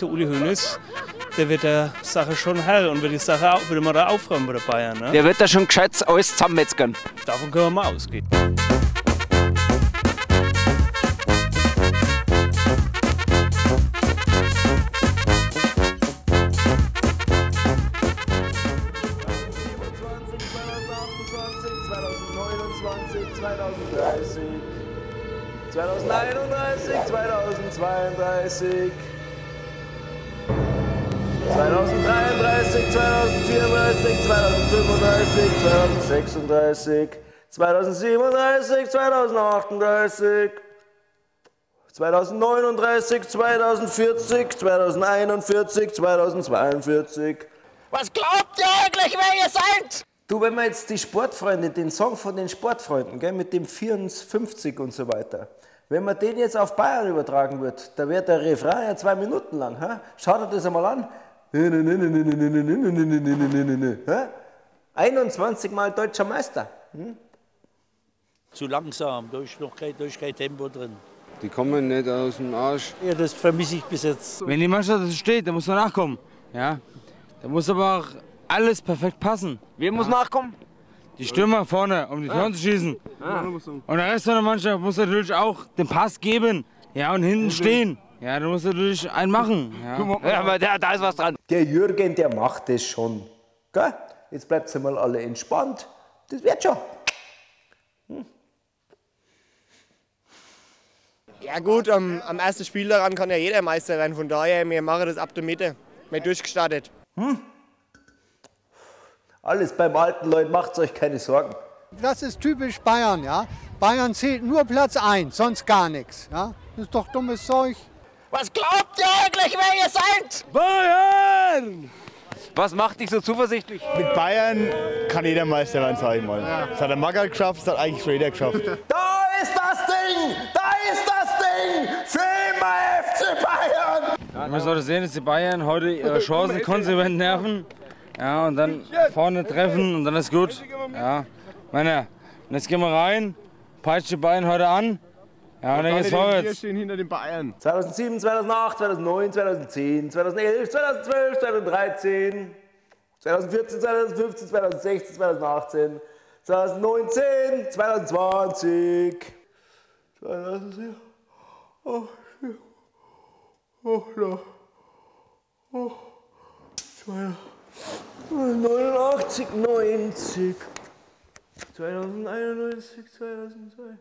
Der Uli Hoeneß, der wird der Sache schon Herr und wird die Sache auch, wird immer da aufräumen bei der Bayern. Ne? Der wird da schon gescheit alles zusammenmetzgern. Davon können wir mal ausgehen. zweihundertdreißig, 2033, 2034, 2035, 2036, 2037, 2038, 2039, 2040, 2041, 2042. Was glaubt ihr eigentlich, wer ihr seid? Du, wenn man jetzt die Sportfreunde, den Song von den Sportfreunden, gell, mit dem 54 und so weiter, wenn man den jetzt auf Bayern übertragen wird, da wird der Refrain ja zwei Minuten lang. Hä? Schaut euch das einmal an. 21 Mal deutscher Meister. Hm? Zu langsam, da ist noch kein, da ist kein Tempo drin. Die kommen nicht aus dem Arsch. Ja, das vermisse ich bis jetzt. Wenn die Mannschaft so steht, dann muss man nachkommen. Ja? Da muss aber auch alles perfekt passen. Wer muss nachkommen? Die Stürmer vorne, um die Toren zu schießen. Und der Rest von der Mannschaft muss natürlich auch den Pass geben. Ja, und hinten stehen. Ja, da muss natürlich einen machen. Ja. Ja, aber da, da ist was dran. Der Jürgen, der macht das schon. Gell? Jetzt bleibt mal alle entspannt. Das wird schon. Ja gut, am, am ersten Spiel daran kann ja jeder Meister werden. Von daher, wir machen das ab der Mitte. Wir durchgestartet. Alles beim alten Leuten, macht euch keine Sorgen. Das ist typisch Bayern, ja. Bayern zählt nur Platz 1, sonst gar nichts. Ja? Das ist doch dummes Zeug. Was glaubt ihr eigentlich, wer ihr seid? Bayern! Was macht dich so zuversichtlich? Mit Bayern kann jeder Meister werden, sag ich mal. Das hat der Magath geschafft, das hat eigentlich schon jeder geschafft. Da ist das Ding! Da ist das Ding! Für immer FC Bayern! Man sollte sehen, dass die Bayern heute ihre Chancen konsequent nerven. Ja, und dann vorne treffen und dann ist gut. Ja, meine, und jetzt gehen wir rein, peitscht die Bayern heute an. Ja, und dann geht's Wir vorwärts. stehen hinter den Bayern. 2007, 2008, 2009, 2010, 2011, 2012, 2013, 2014, 2015, 2016, 2018, 2019, 2020, 2007. Oh, oh, no. oh, 89, 90, 2091, 2002.